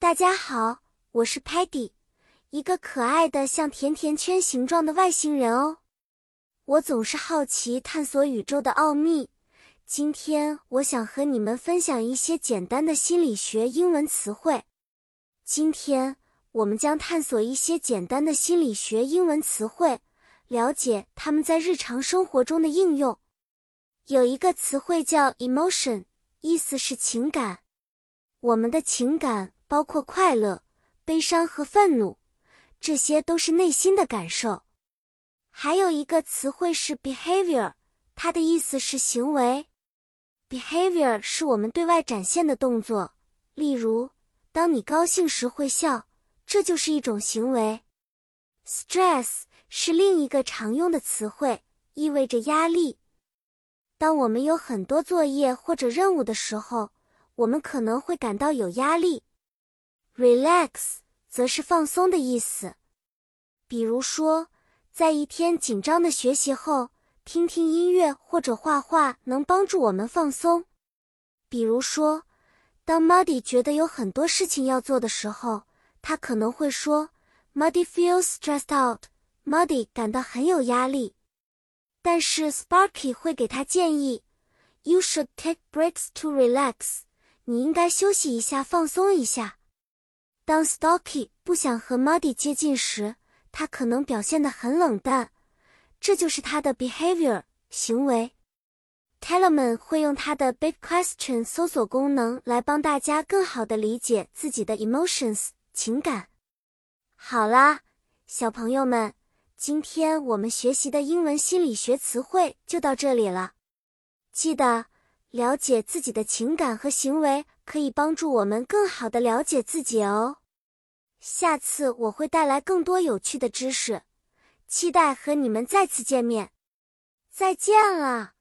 大家好，我是 Patty，一个可爱的像甜甜圈形状的外星人哦。我总是好奇探索宇宙的奥秘。今天我想和你们分享一些简单的心理学英文词汇。今天我们将探索一些简单的心理学英文词汇，了解它们在日常生活中的应用。有一个词汇叫 emotion，意思是情感。我们的情感。包括快乐、悲伤和愤怒，这些都是内心的感受。还有一个词汇是 behavior，它的意思是行为。behavior 是我们对外展现的动作，例如，当你高兴时会笑，这就是一种行为。stress 是另一个常用的词汇，意味着压力。当我们有很多作业或者任务的时候，我们可能会感到有压力。Relax 则是放松的意思，比如说，在一天紧张的学习后，听听音乐或者画画能帮助我们放松。比如说，当 Muddy 觉得有很多事情要做的时候，他可能会说：“Muddy feels stressed out。” Muddy 感到很有压力。但是 Sparky 会给他建议：“You should take breaks to relax。”你应该休息一下，放松一下。当 Stocky 不想和 Muddy 接近时，他可能表现得很冷淡，这就是他的 behavior 行为。Telemann 会用他的 Big Question 搜索功能来帮大家更好地理解自己的 emotions 情感。好啦，小朋友们，今天我们学习的英文心理学词汇就到这里了。记得了解自己的情感和行为。可以帮助我们更好的了解自己哦。下次我会带来更多有趣的知识，期待和你们再次见面。再见了。